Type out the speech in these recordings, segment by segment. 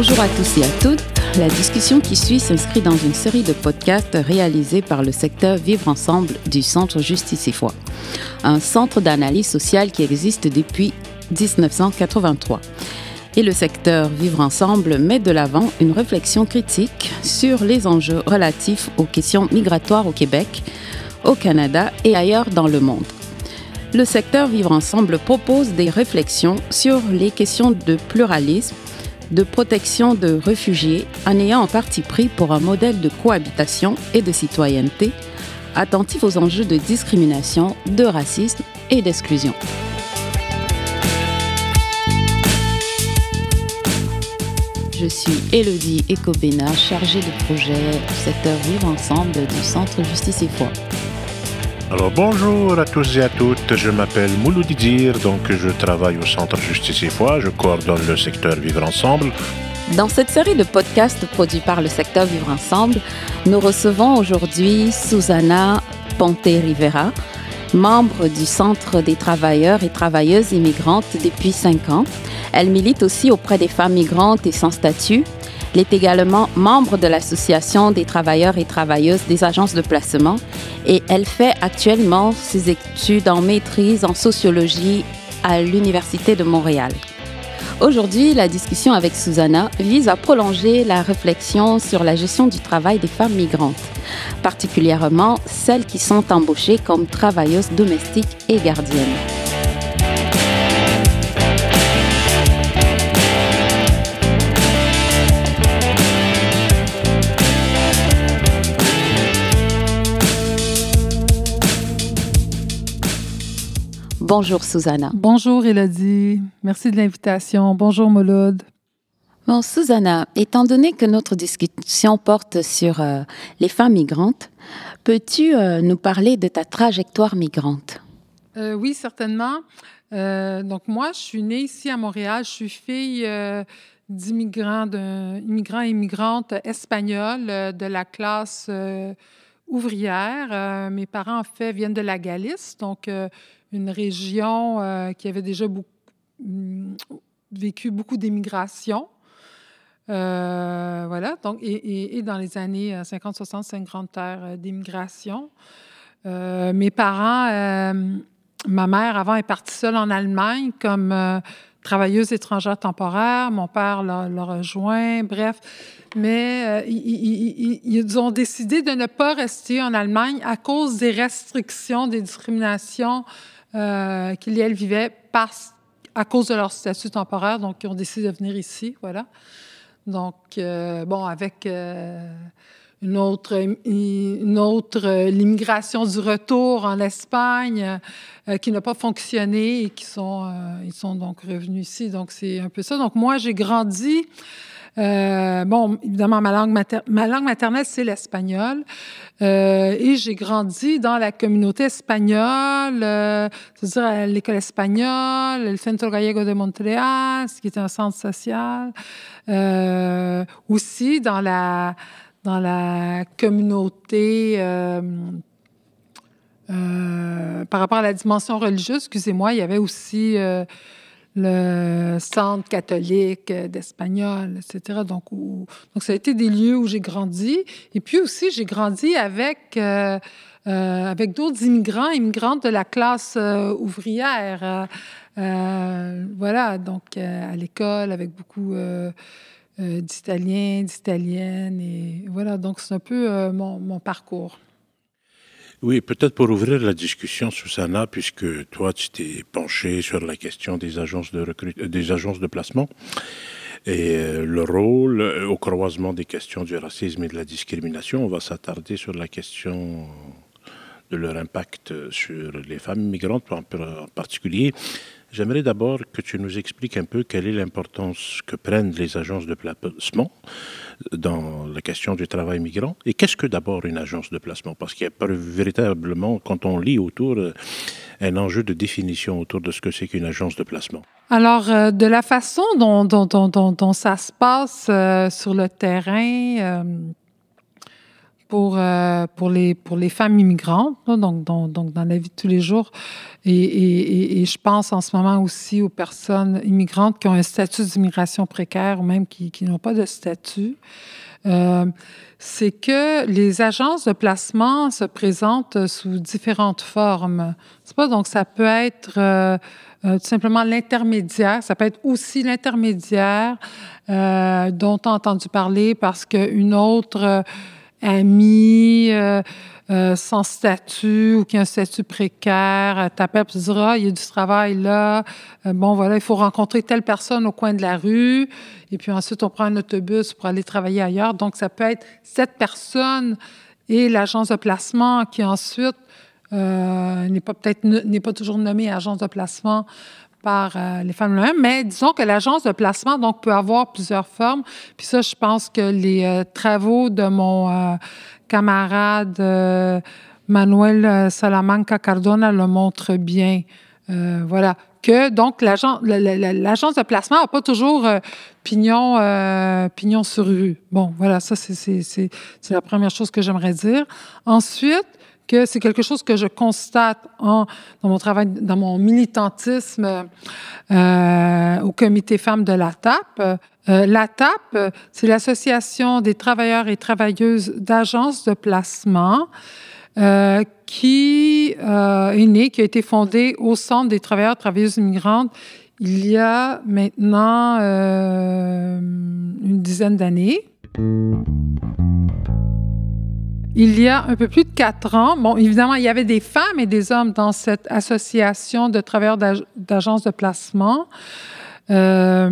Bonjour à tous et à toutes. La discussion qui suit s'inscrit dans une série de podcasts réalisés par le secteur Vivre Ensemble du Centre Justice et Foi, un centre d'analyse sociale qui existe depuis 1983. Et le secteur Vivre Ensemble met de l'avant une réflexion critique sur les enjeux relatifs aux questions migratoires au Québec, au Canada et ailleurs dans le monde. Le secteur Vivre Ensemble propose des réflexions sur les questions de pluralisme, de protection de réfugiés en ayant un parti pris pour un modèle de cohabitation et de citoyenneté attentif aux enjeux de discrimination, de racisme et d'exclusion. Je suis Elodie Ecobena, chargée de projet du secteur Vivre Ensemble du Centre Justice et Foi. Alors bonjour à tous et à toutes, je m'appelle Moulou Didir, donc je travaille au Centre Justice et Foi, je coordonne le secteur Vivre Ensemble. Dans cette série de podcasts produits par le secteur Vivre Ensemble, nous recevons aujourd'hui Susanna Ponte Rivera, membre du Centre des travailleurs et travailleuses immigrantes depuis cinq ans. Elle milite aussi auprès des femmes migrantes et sans statut, elle est également membre de l'Association des travailleurs et travailleuses des agences de placement et elle fait actuellement ses études en maîtrise en sociologie à l'Université de Montréal. Aujourd'hui, la discussion avec Susanna vise à prolonger la réflexion sur la gestion du travail des femmes migrantes, particulièrement celles qui sont embauchées comme travailleuses domestiques et gardiennes. Bonjour Susanna. Bonjour Elodie. Merci de l'invitation. Bonjour Moloud. Bon, Susanna, étant donné que notre discussion porte sur euh, les femmes migrantes, peux-tu euh, nous parler de ta trajectoire migrante? Euh, oui, certainement. donc moi, je suis née ici à Montréal. Je suis fille d'immigrants, d'immigrants et immigrantes espagnols de la classe ouvrière. mes parents, en fait, viennent de la Galice, donc une région euh, qui avait déjà mm, vécu beaucoup d'émigration. Euh, voilà, donc, et, dans les années 50-60, c'est une grande terre euh, d'immigration. mes parents, ma mère avant est partie seule en Allemagne comme travailleuse étrangère temporaire. Mon père l'a rejoint, bref. Mais ils, ont décidé de ne pas rester en Allemagne à cause des restrictions, des discriminations euh, et elles vivaient à cause de leur statut temporaire, donc ils ont décidé de venir ici, voilà. Donc, euh, bon, avec euh, une autre, une autre l'immigration du retour en Espagne qui n'a pas fonctionné et qui sont, ils sont donc revenus ici. Donc, c'est un peu ça. Donc, moi, j'ai grandi euh, bon, évidemment, ma langue, ma langue maternelle, c'est l'espagnol. Euh, et j'ai grandi dans la communauté espagnole, euh, c'est-à-dire l'école espagnole, le Centro Gallego de Montréal, qui était un centre social. aussi dans la, dans la communauté par rapport à la dimension religieuse, excusez-moi, il y avait aussi le centre catholique d'espagnol, etc. Donc, donc, ça a été des lieux où j'ai grandi. Et puis aussi, j'ai grandi avec, euh, euh, avec d'autres immigrants, immigrantes de la classe euh, ouvrière. voilà, donc à l'école avec beaucoup d'Italiens, d'Italiennes. Et voilà, donc c'est un peu mon, mon parcours. Oui, peut-être pour ouvrir la discussion, Susanna, puisque toi, tu t'es penché sur la question des agences de euh, des agences de placement et euh, le rôle euh, au croisement des questions du racisme et de la discrimination. On va s'attarder sur la question de leur impact sur les femmes migrantes en particulier. J'aimerais d'abord que tu nous expliques un peu quelle est l'importance que prennent les agences de placement dans la question du travail migrant. Et qu'est-ce que d'abord une agence de placement? Parce qu'il y a véritablement, quand on lit autour, euh, un enjeu de définition autour de ce que c'est qu'une agence de placement. Alors, euh, de la façon dont ça se passe euh, sur le terrain, pour, euh, pour, les, pour les femmes immigrantes, donc, donc, donc, dans la vie de tous les jours. Et, et, et, je pense en ce moment aussi aux personnes immigrantes qui ont un statut d'immigration précaire ou même qui, qui n'ont pas de statut. Euh, c'est que les agences de placement se présentent sous différentes formes. Pas donc ça peut être euh, tout simplement l'intermédiaire, ça peut être aussi l'intermédiaire dont tu as entendu parler parce qu'une autre amie sans statut ou qui a un statut précaire t'appelle et te dira ah, il y a du travail là, bon voilà, il faut rencontrer telle personne au coin de la rue et puis ensuite on prend un autobus pour aller travailler ailleurs. Donc ça peut être cette personne et l'agence de placement qui ensuite euh, n'est pas peut-être n'est pas toujours nommée agence de placement par euh, les femmes elles-mêmes, mais disons que l'agence de placement donc peut avoir plusieurs formes. Puis ça, je pense que les euh, travaux de mon camarade Manuel Salamanca Cardona le montrent bien. voilà que donc l'agence de placement n'a pas toujours pignon, pignon sur rue. Bon, voilà, ça c'est la première chose que j'aimerais dire. Ensuite, que c'est quelque chose que je constate dans mon travail, dans mon militantisme euh, au comité femmes de la TAP. Euh, c'est l'Association des travailleurs et travailleuses d'agences de placement euh, qui est née, qui a été fondée au Centre des travailleurs et travailleuses immigrantes il y a maintenant une dizaine d'années il y a un peu plus de quatre ans. Bon, évidemment, il y avait des femmes et des hommes dans cette association de travailleurs d'agences de placement. Euh,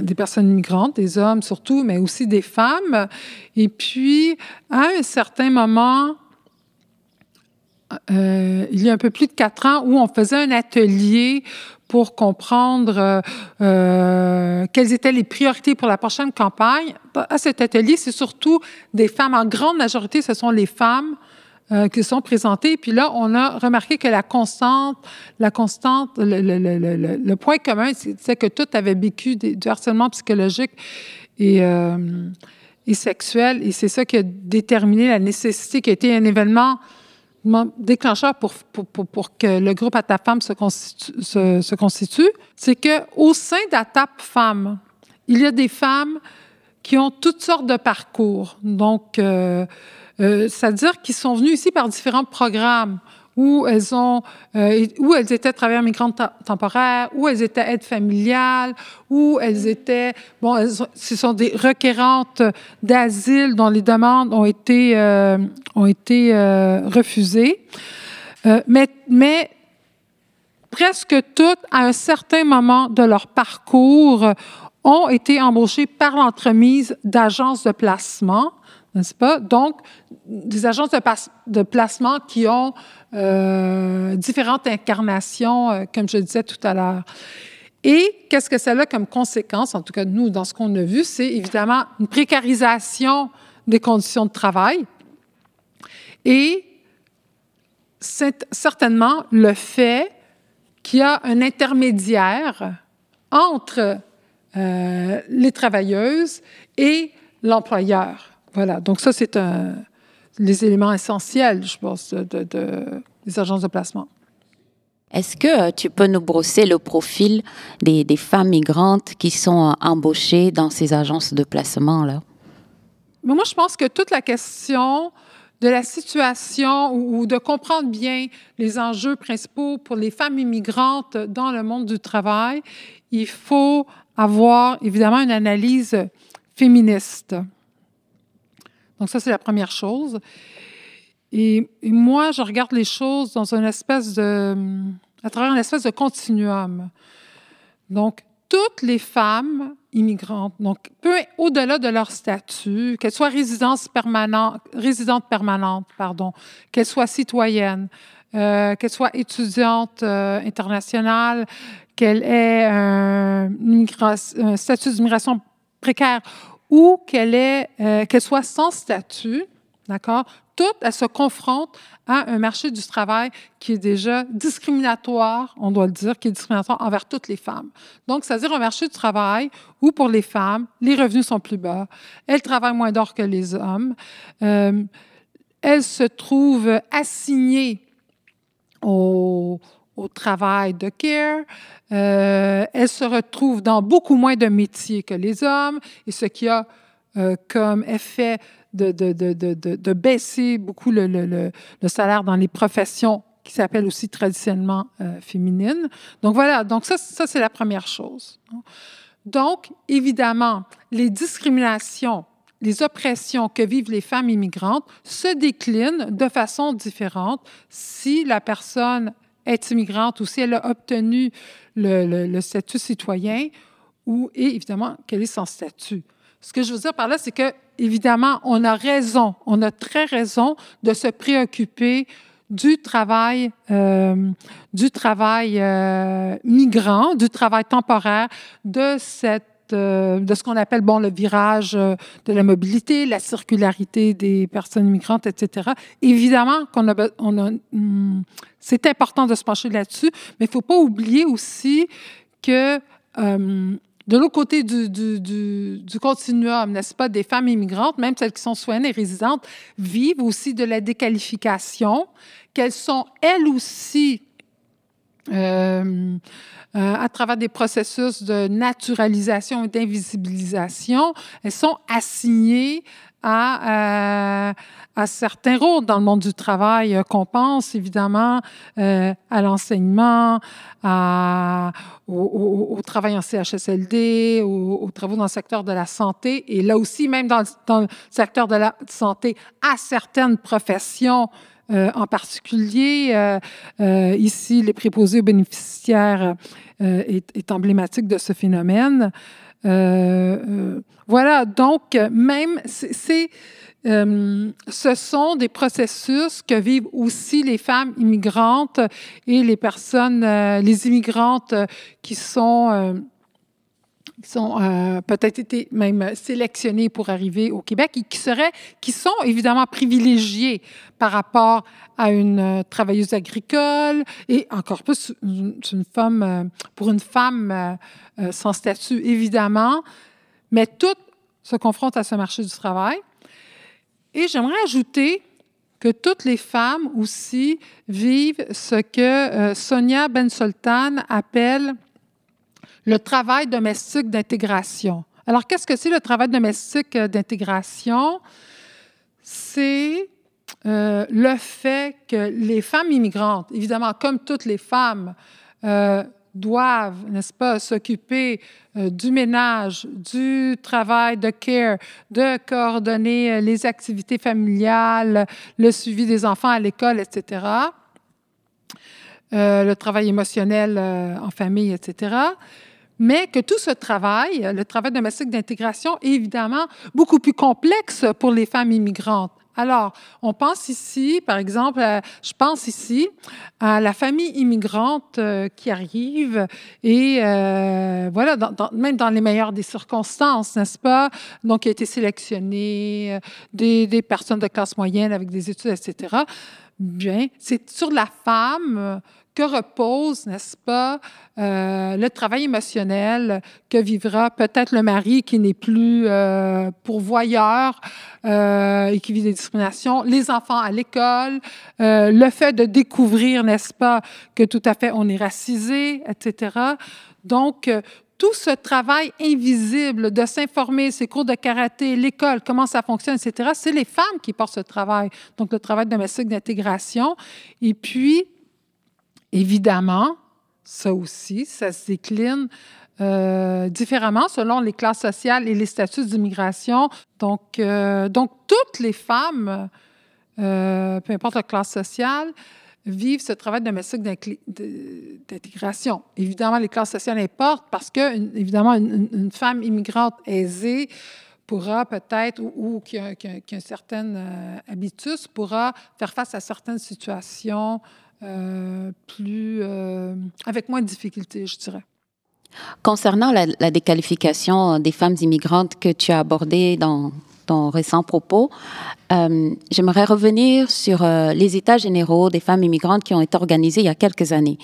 des personnes migrantes, des hommes surtout, mais aussi des femmes. Et puis, à un certain moment, euh, il y a un peu plus de quatre ans, où on faisait un atelier pour comprendre euh, euh, quelles étaient les priorités pour la prochaine campagne. À cet atelier, c'est surtout des femmes. En grande majorité, ce sont les femmes euh, qui sont présentées. Puis là, on a remarqué que la constante, la constante, le, point commun, c'est que toutes avaient vécu du harcèlement psychologique et, et sexuel. Et c'est ça qui a déterminé la nécessité, qui a été un événement déclencheur pour, pour, pour, que le groupe ATAP Femmes se constitue, se, se constitue c'est qu'au sein d'ATAP Femmes, il y a des femmes qui ont toutes sortes de parcours. Donc, euh, euh, c'est-à-dire qu'ils sont venus ici par différents programmes où elles ont, euh, où elles étaient travailleurs migrantes temporaires, où elles étaient aides familiales, où elles étaient, bon, ce sont des requérantes d'asile dont les demandes ont été, euh, ont été euh, refusées. mais, mais presque toutes, à un certain moment de leur parcours, ont été embauchées par l'entremise d'agences de placement n'est-ce pas? Donc, des agences de, placement qui ont euh, différentes incarnations, euh, comme je disais tout à l'heure. Et qu'est-ce que ça a comme conséquence, en tout cas nous, dans ce qu'on a vu, c'est évidemment une précarisation des conditions de travail et c'est certainement le fait qu'il y a un intermédiaire entre euh, les travailleuses et l'employeur. Voilà, donc ça, c'est un, les éléments essentiels, je pense, de, des agences de placement. Est-ce que euh, tu peux nous brosser le profil des, des femmes migrantes qui sont euh, embauchées dans ces agences de placement-là? Moi, je pense que toute la question de la situation ou, de comprendre bien les enjeux principaux pour les femmes immigrantes dans le monde du travail, il faut avoir évidemment une analyse féministe. Donc ça, c'est la première chose. Et, moi, je regarde les choses dans une espèce de, à travers une espèce de continuum. Donc, toutes les femmes immigrantes, donc peu au-delà de leur statut, qu'elles soient résidentes permanentes, pardon, qu'elles soient citoyennes, euh, qu'elles soient étudiantes euh, internationales, qu'elles aient un, un statut d'immigration précaire ou euh, qu'elle soit sans statut, d'accord? Toutes, elles se confrontent à un marché du travail qui est déjà discriminatoire, on doit le dire, qui est discriminatoire envers toutes les femmes. Donc, c'est-à-dire un marché du travail où, pour les femmes, les revenus sont plus bas, elles travaillent moins d'heures que les hommes. Euh, elles se trouvent assignées au, au travail de care. Euh, elles se retrouvent dans beaucoup moins de métiers que les hommes, et ce qui a euh, comme effet de, de, de, de baisser beaucoup le, le, le, salaire dans les professions qui s'appellent aussi traditionnellement euh, féminines. Donc voilà, donc ça, ça c'est la première chose. Donc, évidemment, les discriminations, les oppressions que vivent les femmes immigrantes se déclinent de façon différente si la personne est immigrante ou si elle a obtenu le, le, statut citoyen ou, et évidemment, quel est son statut. Ce que je veux dire par là, c'est que, évidemment, on a raison, on a très raison de se préoccuper du travail, euh, du travail euh, migrant, du travail temporaire, de cette euh, de ce qu'on appelle bon le virage de la mobilité, la circularité des personnes immigrantes, etc. Évidemment qu'on a, on a hmm, c'est important de se pencher là-dessus, mais il ne faut pas oublier aussi que de l'autre côté du, du, du, continuum, n'est-ce pas, des femmes immigrantes, même celles qui sont soignées et résidentes, vivent aussi de la déqualification, qu'elles sont elles aussi, euh, euh, à travers des processus de naturalisation et d'invisibilisation, elles sont assignées à, euh, à certains rôles dans le monde du travail euh, qu'on pense évidemment à l'enseignement, au, travail en CHSLD, aux, travaux dans le secteur de la santé et là aussi, même dans le secteur de la santé, à certaines professions euh, en particulier, euh, euh, ici, les préposés aux bénéficiaires est, est, emblématique de ce phénomène. voilà, donc, même, c'est ce sont des processus que vivent aussi les femmes immigrantes et les personnes, les immigrantes qui sont, qui sont peut-être été même sélectionnées pour arriver au Québec et qui seraient, qui sont évidemment privilégiées par rapport à une travailleuse agricole et encore plus une, femme, pour une femme sans statut évidemment, mais toutes se confrontent à ce marché du travail. Et j'aimerais ajouter que toutes les femmes aussi vivent ce que euh, Sonia Ben Sultan appelle le travail domestique d'intégration. Alors, qu'est-ce que c'est le travail domestique euh, d'intégration? C'est euh, le fait que les femmes immigrantes, évidemment, comme toutes les femmes, doivent, n'est-ce pas, s'occuper euh, du ménage, du travail de care, de coordonner euh, les activités familiales, le suivi des enfants à l'école, etc. Euh, le travail émotionnel en famille, etc. Mais que tout ce travail, le travail domestique d'intégration, est évidemment beaucoup plus complexe pour les femmes immigrantes. Alors, on pense ici, par exemple, je pense ici à la famille immigrante euh, qui arrive et euh, voilà, même dans les meilleures des circonstances, n'est-ce pas? Donc, qui a été sélectionnée, euh, des, des, personnes de classe moyenne avec des études, etc. Bien, c'est sur la femme que repose, n'est-ce pas, euh, le travail émotionnel que vivra peut-être le mari qui n'est plus euh, pourvoyeur euh, et qui vit des discriminations, les enfants à l'école, le fait de découvrir, n'est-ce pas, que tout à fait on est racisé, etc. Donc, tout ce travail invisible de s'informer, ces cours de karaté, l'école, comment ça fonctionne, etc., c'est les femmes qui portent ce travail. Donc, le travail domestique d'intégration. Et puis, Évidemment, ça aussi, ça se décline euh, différemment selon les classes sociales et les statuts d'immigration. Donc, euh, donc, toutes les femmes, euh, peu importe la classe sociale, vivent ce travail domestique d'intégration. Évidemment, les classes sociales importent parce que, évidemment, une, femme immigrante aisée pourra peut-être, ou, qui, a, qui, a, qui, a, une certaine habitus, pourra faire face à certaines situations plus, euh, avec moins de difficultés, je dirais. Concernant la, déqualification des femmes immigrantes que tu as abordée dans ton récent propos. Euh, j'aimerais revenir sur euh, les états généraux des femmes immigrantes qui ont été organisés il y a quelques années.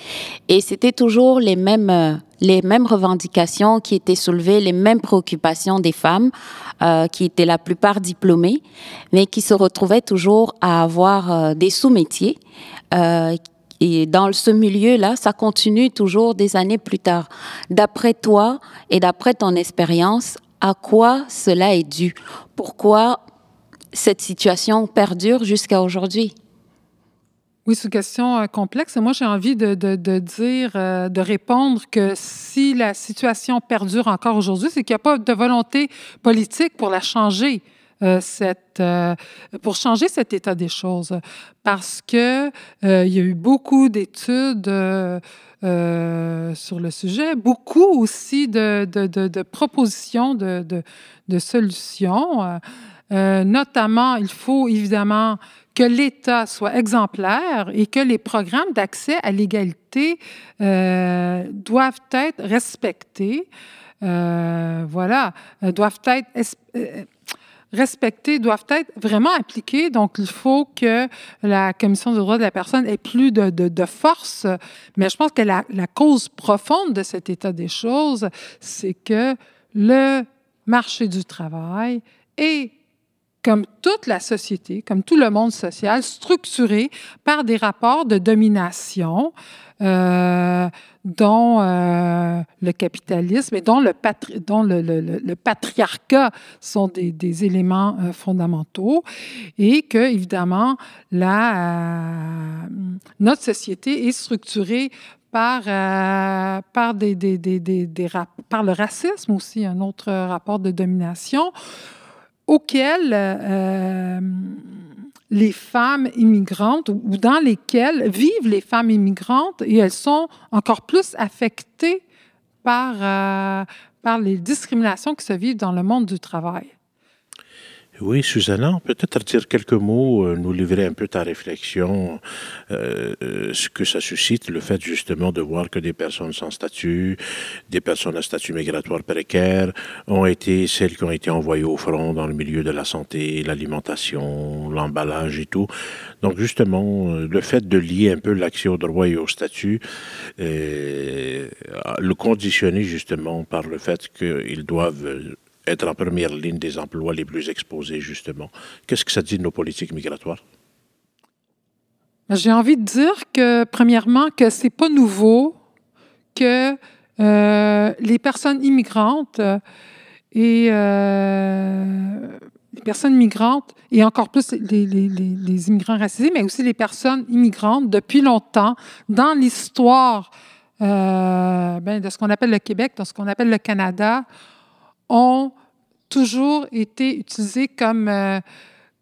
Et c'était toujours les mêmes, euh, les mêmes revendications qui étaient soulevées, les mêmes préoccupations des femmes, qui étaient la plupart diplômées, mais qui se retrouvaient toujours à avoir des sous-métiers. et dans ce milieu-là, ça continue toujours des années plus tard. D'après toi et d'après ton expérience, à quoi cela est dû Pourquoi cette situation perdure jusqu'à aujourd'hui? Oui, c'est une question euh, complexe. Moi, j'ai envie de, dire, euh, de répondre que si la situation perdure encore aujourd'hui, c'est qu'il n'y a pas de volonté politique pour la changer. Euh, pour changer cet état des choses. Parce que il y a eu beaucoup d'études sur le sujet, beaucoup aussi de, de propositions de, solutions. Euh, notamment, il faut évidemment que l'État soit exemplaire et que les programmes d'accès à l'égalité euh, doivent être respectés. Euh, voilà, doivent être respectés, doivent être vraiment appliqués. Donc, il faut que la Commission des droits de la personne ait plus de, de, force. Mais je pense que la, la cause profonde de cet état des choses, c'est que le marché du travail est comme toute la société, comme tout le monde social, structuré par des rapports de domination euh, dont euh, le capitalisme et dont le, patriarcat sont des, éléments euh, fondamentaux et que, évidemment, la, notre société est structurée par, par le racisme aussi, un autre rapport de domination auxquelles euh, les femmes immigrantes ou dans lesquelles vivent les femmes immigrantes et elles sont encore plus affectées par, euh, par les discriminations qui se vivent dans le monde du travail. Oui, Susanna, peut-être dire quelques mots, euh, nous livrer un peu ta réflexion, euh, euh, ce que ça suscite, le fait justement de voir que des personnes sans statut, des personnes à statut migratoire précaire, ont été celles qui ont été envoyées au front dans le milieu de la santé, l'alimentation, l'emballage et tout. Donc justement, le fait de lier un peu l'accès au droit et au statut, le conditionner justement par le fait qu'ils doivent être en première ligne des emplois les plus exposés, justement. Qu'est-ce que ça dit de nos politiques migratoires? Ben, j'ai envie de dire que, premièrement, que c'est pas nouveau que euh, les personnes immigrantes et euh, les personnes migrantes, et encore plus les, immigrants racisés, mais aussi les personnes immigrantes, depuis longtemps, dans l'histoire euh, ben, de ce qu'on appelle le Québec, de ce qu'on appelle le Canada, ont toujours été utilisés comme, euh,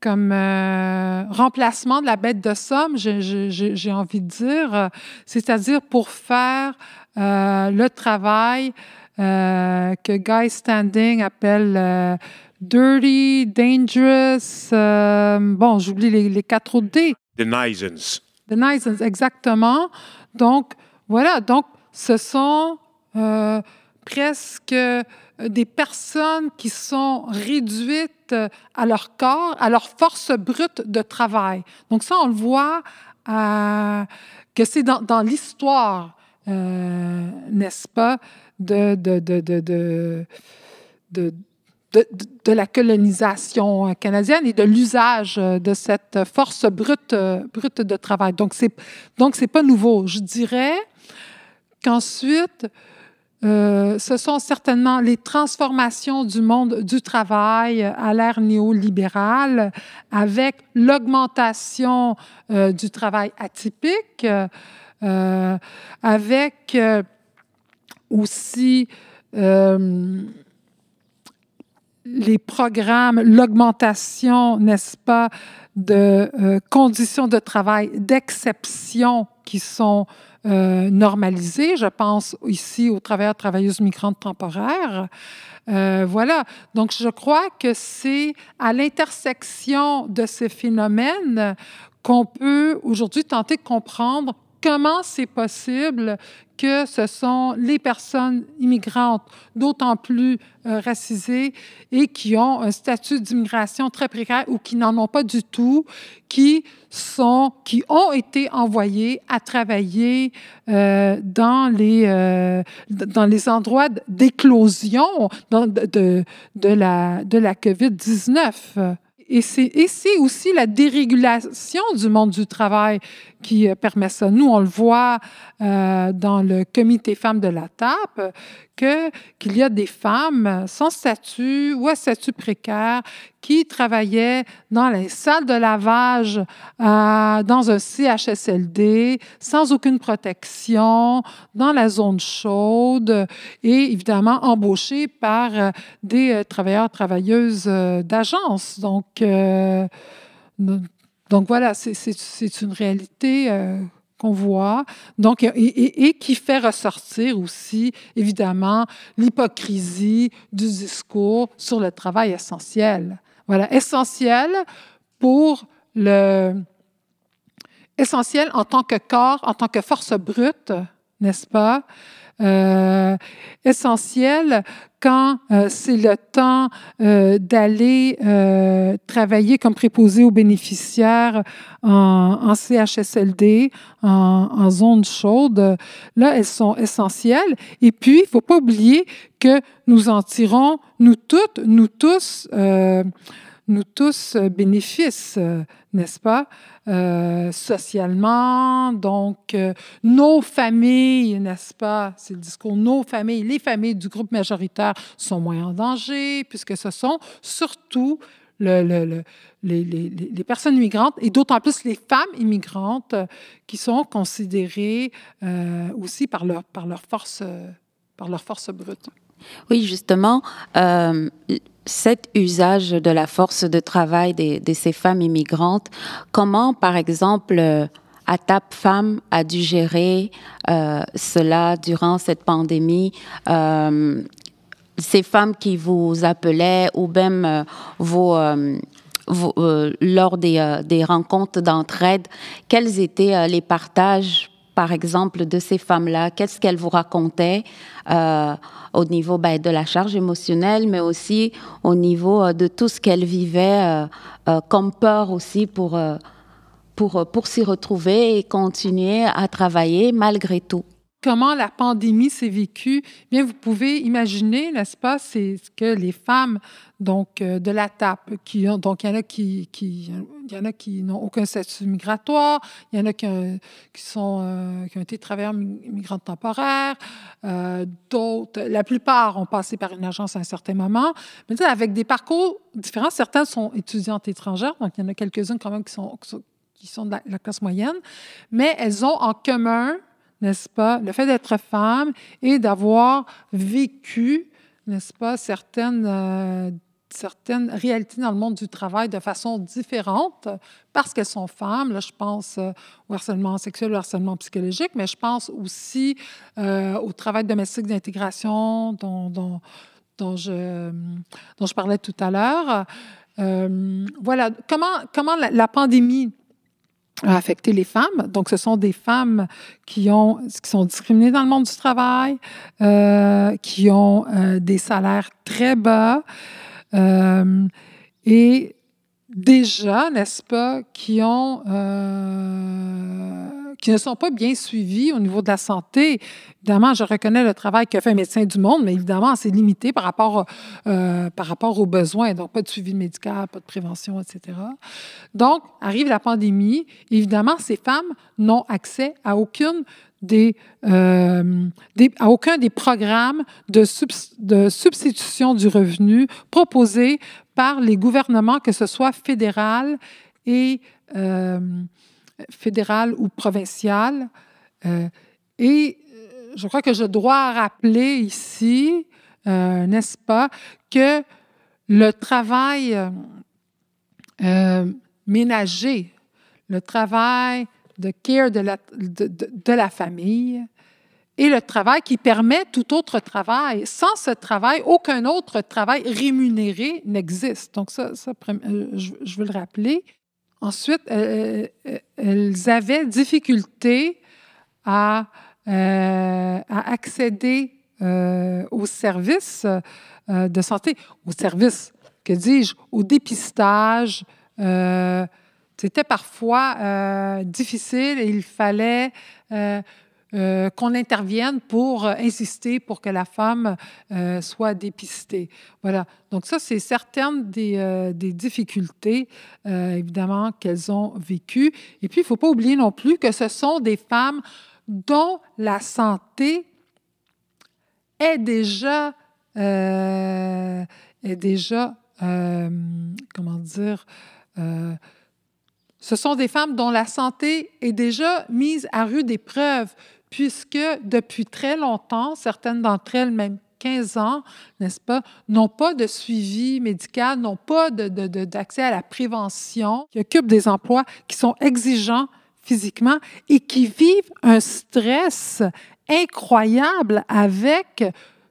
comme euh, remplacement de la bête de somme, j'ai envie de dire, c'est-à-dire pour faire euh, le travail que Guy Standing appelle dirty, dangerous, bon, j'oublie les, les, quatre autres D. The Nisons. The exactement. Donc, voilà, donc ce sont presque euh, des personnes qui sont réduites euh, à leur corps, à leur force brute de travail. Donc ça, on le voit euh, que c'est dans, l'histoire, n'est-ce pas, de, la colonisation canadienne et de l'usage de cette force brute, brute de travail. Donc, ce n'est donc pas nouveau. Je dirais qu'ensuite, euh, ce sont certainement les transformations du monde du travail à l'ère néolibérale avec l'augmentation euh, du travail atypique, euh, avec aussi les programmes, l'augmentation, n'est-ce pas, de conditions de travail d'exception qui sont euh, normalisé. Je pense ici aux travailleurs, travailleuses migrantes temporaires. Euh, voilà. Donc, je crois que c'est à l'intersection de ces phénomènes qu'on peut aujourd'hui tenter de comprendre comment c'est possible que ce sont les personnes immigrantes, d'autant plus euh, racisées et qui ont un statut d'immigration très précaire ou qui n'en ont pas du tout, qui sont, qui ont été envoyés à travailler euh, dans les euh, dans les endroits d'éclosion de la COVID 19 et c'est aussi la dérégulation du monde du travail qui euh, permet ça. Nous, on le voit euh, dans le comité femmes de la TAP, qu'il y a des femmes sans statut ou à statut précaire qui travaillaient dans les salles de lavage euh, dans un CHSLD sans aucune protection, dans la zone chaude et évidemment embauchées par des travailleurs, travailleuses d'agence. Donc, donc voilà, c'est une réalité euh, qu'on voit, donc, et, qui fait ressortir aussi, évidemment, l'hypocrisie du discours sur le travail essentiel. Voilà, essentiel pour le... essentiel en tant que corps, en tant que force brute, n'est-ce pas? Euh, quand euh, c'est le temps euh, d'aller travailler comme préposé aux bénéficiaires en, CHSLD, en, zone chaude. Là, elles sont essentielles. Et puis, il ne faut pas oublier que nous en tirons, nous toutes, nous tous, nous tous bénéfices, n'est-ce pas? Euh, socialement. Donc, euh, nos familles, n'est-ce pas? C'est le discours, nos familles, les familles du groupe majoritaire sont moins en danger, puisque ce sont surtout le, le, les, personnes immigrantes et d'autant plus les femmes immigrantes euh, qui sont considérées aussi par par leur force, par leur force brute. Oui, justement, euh, cet usage de la force de travail de, ces femmes immigrantes, comment, par exemple, euh, ATAP Femmes a dû gérer euh, cela durant cette pandémie euh, Ces femmes qui vous appelaient ou même vos, lors des, des rencontres d'entraide, quels étaient les partages par exemple, de ces femmes-là? Qu'est-ce qu'elles vous racontaient euh, au niveau ben, de la charge émotionnelle, mais aussi au niveau euh, de tout ce qu'elles vivaient euh, comme peur aussi pour, pour, pour s'y retrouver et continuer à travailler malgré tout? Comment la pandémie s'est vécue, bien, vous pouvez imaginer, n'est-ce pas, c'est que les femmes donc euh, de la TAP, qui ont, donc il y en a qui, qui y en a qui n'ont aucun statut migratoire, il y en a qui, qui sont euh, qui ont été travailleurs migrants temporaires, euh, d'autres, la plupart ont passé par une agence à un certain moment, mais avec des parcours différents. Certaines sont étudiantes étrangères, donc il y en a quelques-unes quand même qui sont qui sont de la classe moyenne, mais elles ont en commun n'est-ce pas, le fait d'être femme et d'avoir vécu, n'est-ce pas, certaines, euh, certaines réalités dans le monde du travail de façon différente parce qu'elles sont femmes. Là, je pense euh, au harcèlement sexuel, au harcèlement psychologique, mais je pense aussi euh, au travail domestique d'intégration dont, dont, dont, je, dont je parlais tout à l'heure. voilà, comment, comment la pandémie affecté les femmes. Donc, ce sont des femmes qui, ont, qui sont discriminées dans le monde du travail, euh, qui ont euh, des salaires très bas euh, et déjà, n'est-ce pas, qui ont qui ne sont pas bien suivis au niveau de la santé. Évidemment, je reconnais le travail que fait un médecin du monde, mais évidemment, c'est limité par rapport, euh, par rapport aux besoins. Donc, pas de suivi médical, pas de prévention, etc. Donc, arrive la pandémie. Évidemment, ces femmes n'ont accès à aucune des, euh, à aucun des programmes de, de, substitution du revenu proposés par les gouvernements, que ce soit fédéral et euh, fédérale ou provinciale. Euh, et euh, je crois que je dois rappeler ici, euh, n'est-ce pas, que le travail ménager, le travail de care de la, de, la famille, et le travail qui permet tout autre travail. Sans ce travail, aucun autre travail rémunéré n'existe. Donc, ça, je, veux le rappeler. Ensuite, elles avaient difficulté à, à accéder aux services de santé, aux services, que dis-je, au dépistage. C'était parfois difficile et il fallait euh, qu'on intervienne pour euh, insister pour que la femme euh, soit dépistée. Voilà. Donc ça, c'est certaines des, des difficultés, évidemment, qu'elles ont vécues. Et puis, il ne faut pas oublier non plus que ce sont des femmes dont la santé est déjà, est déjà comment dire, ce sont des femmes dont la santé est déjà mise à rude épreuve puisque depuis très longtemps, certaines d'entre elles, même 15 ans, n'est-ce pas, n'ont pas de suivi médical, n'ont pas d'accès à la prévention, qui occupent des emplois qui sont exigeants physiquement et qui vivent un stress incroyable avec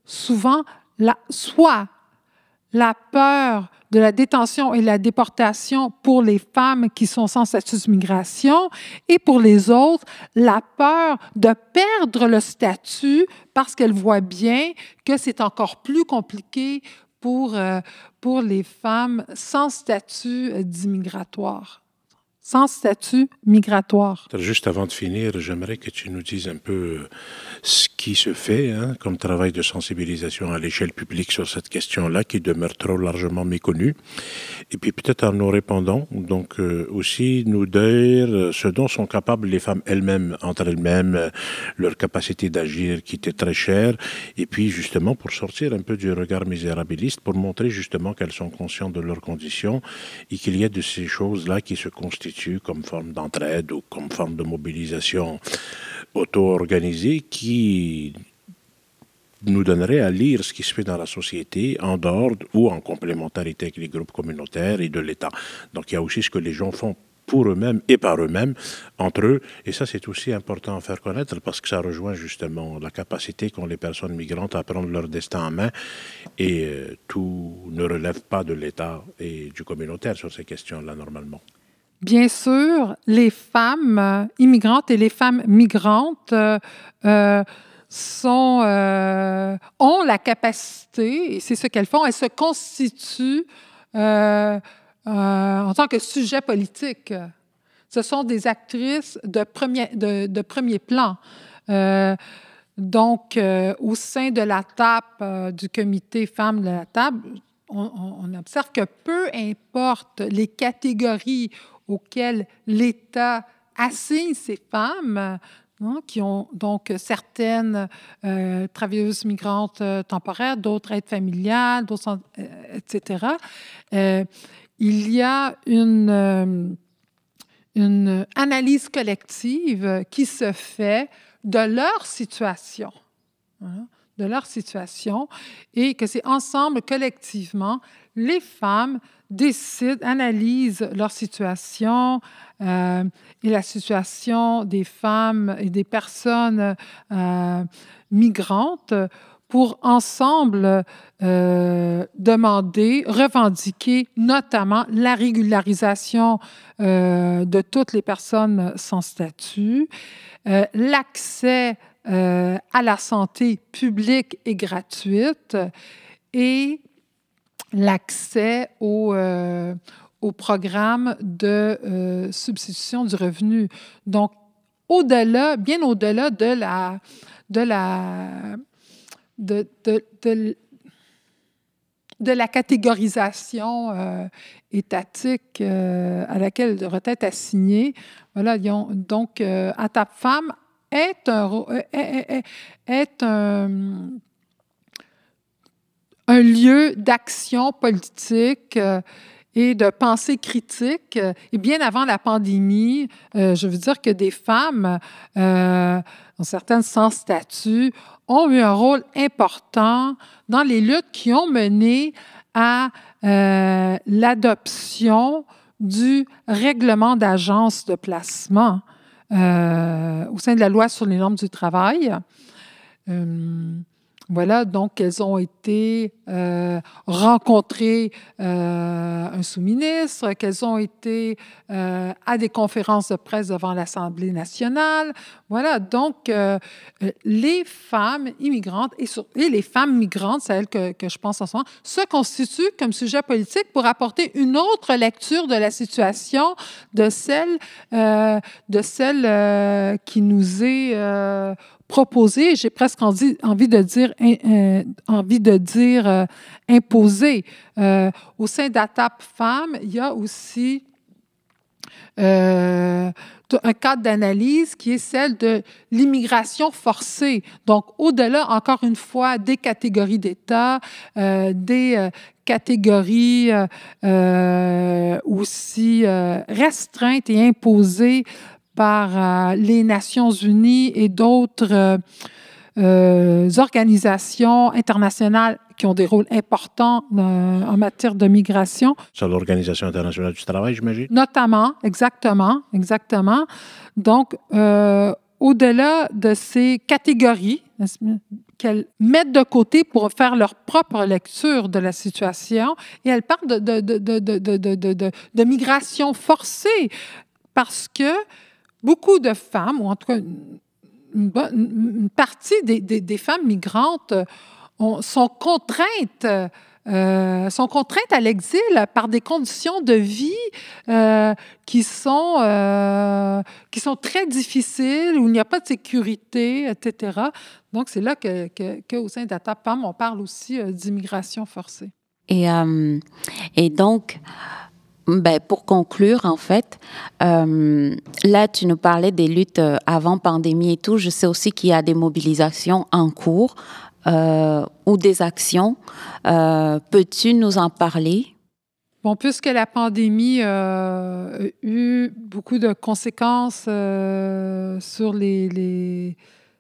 souvent la, soit la peur de la détention et la déportation pour les femmes qui sont sans statut de migration et pour les autres, la peur de perdre le statut parce qu'elles voient bien que c'est encore plus compliqué pour, euh, pour les femmes sans statut d'immigratoire sans statut migratoire. Juste avant de finir, j'aimerais que tu nous dises un peu euh, ce qui se fait hein, comme travail de sensibilisation à l'échelle publique sur cette question-là qui demeure trop largement méconnue. Et puis peut-être en nous répondant, donc euh, aussi nous dire euh, ce dont sont capables les femmes elles-mêmes, entre elles-mêmes, leur capacité d'agir qui était très chère. Et puis justement pour sortir un peu du regard misérabiliste, pour montrer justement qu'elles sont conscientes de leurs conditions et qu'il y a de ces choses-là qui se constituent comme forme d'entraide ou comme forme de mobilisation auto-organisée qui nous donnerait à lire ce qui se fait dans la société en dehors ou en complémentarité avec les groupes communautaires et de l'État. Donc il y a aussi ce que les gens font pour eux-mêmes et par eux-mêmes, entre eux. Et ça, c'est aussi important à faire connaître parce que ça rejoint justement la capacité qu'ont les personnes migrantes à prendre leur destin en main. Et euh, tout ne relève pas de l'État et du communautaire sur ces questions-là, normalement. Bien sûr, les femmes euh, immigrantes et les femmes migrantes euh, euh, ont la capacité, et c'est ce qu'elles font, elles se constituent en tant que sujet politique. Ce sont des actrices de premier, de, premier plan. donc, au sein de la table du comité femmes de la table, on, on, observe que peu importe les catégories auxquelles l'État assigne ces femmes, hein, qui ont donc certaines euh, travailleuses migrantes euh, temporaires, d'autres aides familiales, euh, etc. il y a une, une analyse collective qui se fait de leur situation. Hein, de leur situation et que c'est ensemble, collectivement, les femmes décident, analysent leur situation euh, et la situation des femmes et des personnes euh, migrantes pour ensemble euh, demander, revendiquer notamment la régularisation de toutes les personnes sans statut, l'accès à la santé publique et gratuite et l'accès au, euh, au, programme de euh, substitution du revenu. Donc, au-delà, bien au-delà de la, de la, de, la catégorisation euh, étatique à laquelle elle devrait être assignée. Voilà, donc, à ta femme est un, est, est un un lieu d'action politique euh, et de pensée critique. Et bien avant la pandémie, euh, je veux dire que des femmes, euh, certaines sans statut, ont eu un rôle important dans les luttes qui ont mené à euh, l'adoption du règlement d'agence de placement au sein de la loi sur les normes du travail voilà, donc elles ont été euh, rencontrer euh, un sous-ministre, qu'elles ont été euh, à des conférences de presse devant l'Assemblée nationale. Voilà, donc les femmes immigrantes et, les femmes migrantes, c'est elles que, que, je pense en ce moment, se constituent comme sujet politique pour apporter une autre lecture de la situation de celle, de celle qui nous est proposer, j'ai presque envie, de dire, euh, envie de dire euh, imposer. Euh, au sein d'ATAP Femmes, il y a aussi un cadre d'analyse qui est celle de l'immigration forcée. Donc, au-delà, encore une fois, des catégories d'État, des catégories aussi restreintes et imposées par euh, les Nations unies et d'autres euh, euh, organisations internationales qui ont des rôles importants en matière de migration. C'est l'Organisation internationale du travail, j'imagine? Notamment, exactement, exactement. Donc, au-delà de ces catégories qu'elles mettent de côté pour faire leur propre lecture de la situation, et elles parlent de, de, de, de migration forcée parce que beaucoup de femmes, ou en tout cas une, partie des, femmes migrantes, euh, sont contraintes. Euh, sont contraintes à l'exil par des conditions de vie euh, qui, sont, qui sont très difficiles, où il n'y a pas de sécurité, etc. Donc, c'est là qu'au que, sein d'ATAPAM, on parle aussi d'immigration forcée. Et, et donc, ben, pour conclure, en fait, euh, là, tu nous parlais des luttes euh, avant pandémie et tout. Je sais aussi qu'il y a des mobilisations en cours euh, ou des actions. Peux-tu nous en parler? Bon, puisque la pandémie a eu beaucoup de conséquences sur les,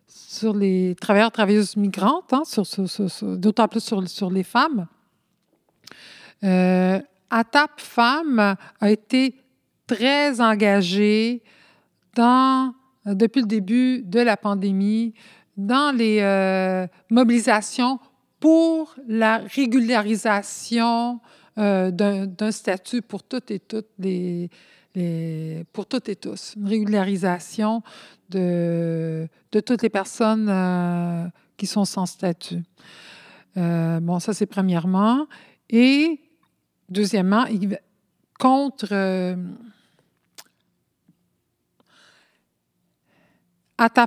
sur les travailleurs travailleuses migrantes, hein, sur, d'autant plus sur, sur les femmes. ATAP Femmes a été très engagée dans, depuis le début de la pandémie dans les euh, mobilisations pour la régularisation euh, d'un statut pour toutes et toutes les, pour toutes et tous, une régularisation de, de toutes les personnes euh, qui sont sans statut. bon, ça c'est premièrement. Et Deuxièmement, contre euh,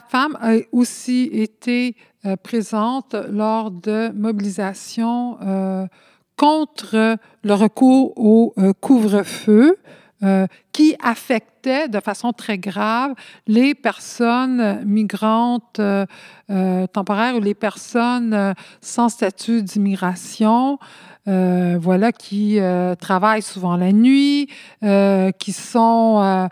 femme a aussi été euh, présente lors de mobilisations euh, contre le recours au euh, couvre-feu qui affectait de façon très grave les personnes migrantes temporaires ou les personnes sans statut d'immigration. Euh, voilà, qui euh, travaillent souvent la nuit, euh, qui sont,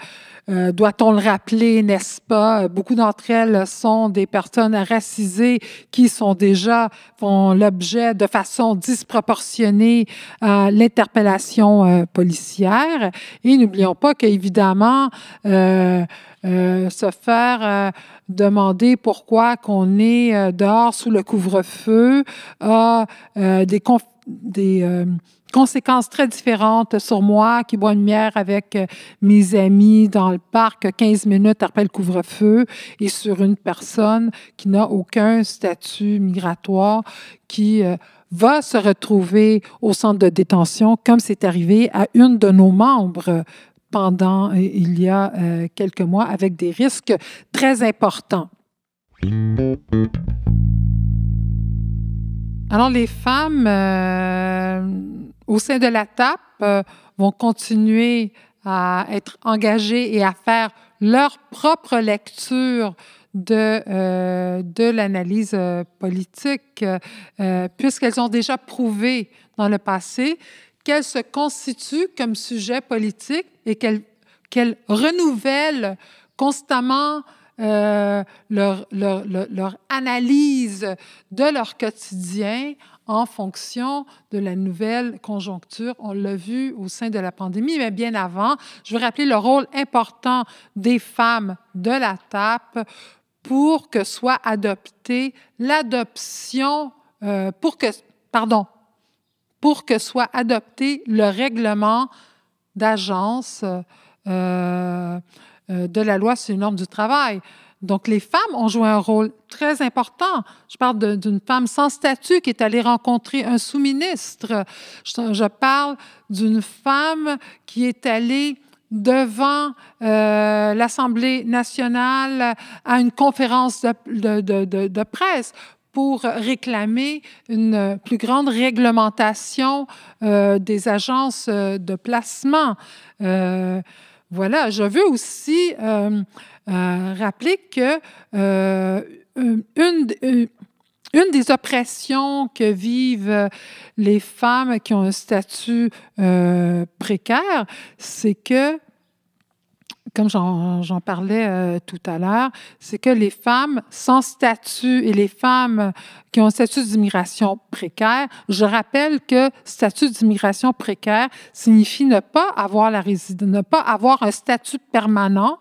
doit-on le rappeler, n'est-ce pas, beaucoup d'entre elles sont des personnes racisées qui sont déjà, font l'objet de façon disproportionnée à l'interpellation policière. Et n'oublions pas qu'évidemment, se faire demander pourquoi qu'on est dehors sous le couvre-feu a des des euh, conséquences très différentes sur moi qui bois une bière avec euh, mes amis dans le parc 15 minutes après le couvre-feu et sur une personne qui n'a aucun statut migratoire qui euh, va se retrouver au centre de détention comme c'est arrivé à une de nos membres pendant il y a quelques mois avec des risques très importants. Alors, les femmes euh, au sein de la TAP euh, vont continuer à être engagées et à faire leur propre lecture de, euh, de l'analyse politique, puisqu'elles ont déjà prouvé dans le passé qu'elles se constituent comme sujet politique et qu'elles renouvellent constamment euh, leur, leur, leur, analyse de leur quotidien en fonction de la nouvelle conjoncture. On l'a vu au sein de la pandémie, mais bien avant. Je veux rappeler le rôle important des femmes de la TAP pour que soit adopté l'adoption, euh, pour que, pardon, pour que soit adopté le règlement d'agence euh, de la loi sur les normes du travail. Donc, les femmes ont joué un rôle très important. Je parle d'une femme sans statut qui est allée rencontrer un sous-ministre. Je, parle d'une femme qui est allée devant euh, l'Assemblée nationale à une conférence de, presse pour réclamer une plus grande réglementation euh, des agences euh, de placement. Euh, voilà, je veux aussi euh, euh, rappeler que une, une des oppressions que vivent les femmes qui ont un statut euh, précaire, c'est que comme j'en parlais euh, tout à l'heure, c'est que les femmes sans statut et les femmes qui ont un statut d'immigration précaire, je rappelle que statut d'immigration précaire signifie ne pas avoir la résidence, ne pas avoir un statut permanent,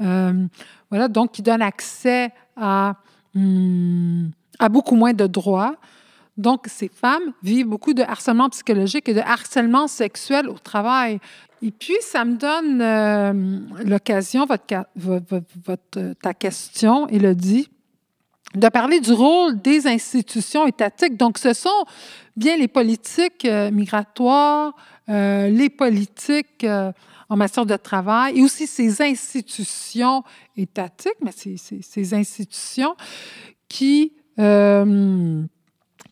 euh, voilà, donc qui donne accès à, hum, à beaucoup moins de droits. Donc, ces femmes vivent beaucoup de harcèlement psychologique et de harcèlement sexuel au travail. Et puis, ça me donne euh, l'occasion, votre, votre, ta question, Elodie, de parler du rôle des institutions étatiques. Donc, ce sont bien les politiques euh, migratoires, euh, les politiques euh, en matière de travail et aussi ces institutions étatiques, mais ces, institutions qui euh,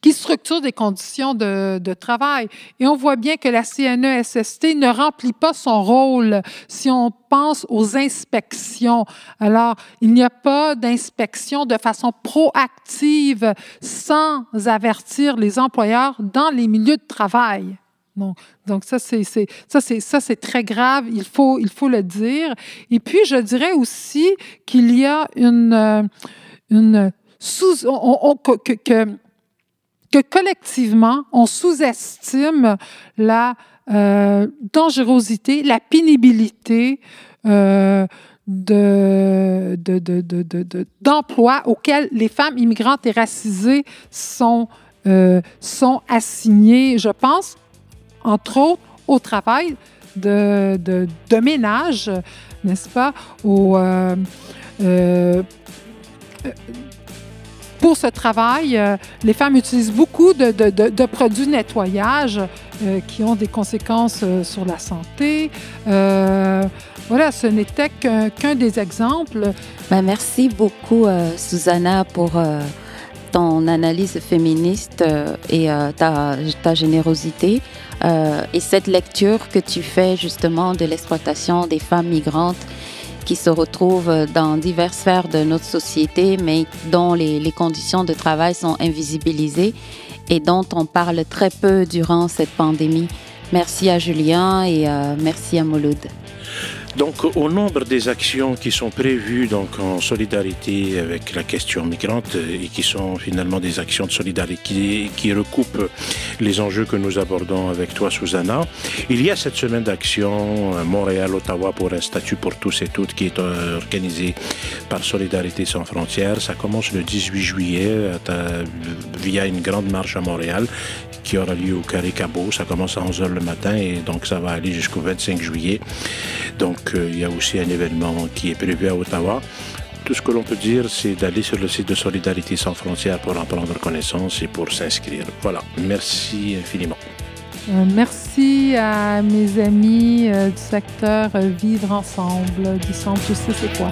qui structure des conditions de, de, travail. Et on voit bien que la CNESST ne remplit pas son rôle si on pense aux inspections. Alors, il n'y a pas d'inspection de façon proactive sans avertir les employeurs dans les milieux de travail. Donc, donc ça, c'est, ça, c'est, ça, c'est très grave, il faut, il faut le dire. Et puis, je dirais aussi qu'il y a une, une sous... On, on, que, que, que collectivement, on sous-estime la euh, dangerosité, la pénibilité euh, de, de, de, d'emplois auxquels les femmes immigrantes et racisées sont, euh, sont assignées. Je pense, entre autres, au travail de, de, ménage, n'est-ce pas, pour ce travail, euh, les femmes utilisent beaucoup de, de, de, produits nettoyage euh, qui ont des conséquences euh, sur la santé. Voilà, ce n'était qu'un qu des exemples. Ben, merci beaucoup, Susanna, pour ton analyse féministe et ta, générosité. et cette lecture que tu fais justement de l'exploitation des femmes migrantes qui se retrouvent dans diverses sphères de notre société, mais dont les, les, conditions de travail sont invisibilisées et dont on parle très peu durant cette pandémie. Merci à Julien et euh, merci à Mouloud. Donc, au nombre des actions qui sont prévues donc, en solidarité avec la question migrante et qui sont finalement des actions de solidarité qui, recoupent les enjeux que nous abordons avec toi, Susanna, il y a cette semaine d'action Montréal-Ottawa pour un statut pour tous et toutes qui est organisée par Solidarité sans frontières. Ça commence le 18 juillet via une grande marche à Montréal qui aura lieu au Carré Cabot. Ça commence à 11h le matin et donc ça va aller jusqu'au 25 juillet. Donc euh, il y a aussi un événement qui est prévu à Ottawa. Tout ce que l'on peut dire, c'est d'aller sur le site de Solidarité sans frontières pour en prendre connaissance et pour s'inscrire. Voilà, merci infiniment. Euh, merci à mes amis euh, du secteur Vivre ensemble du centre Je sais c'est quoi.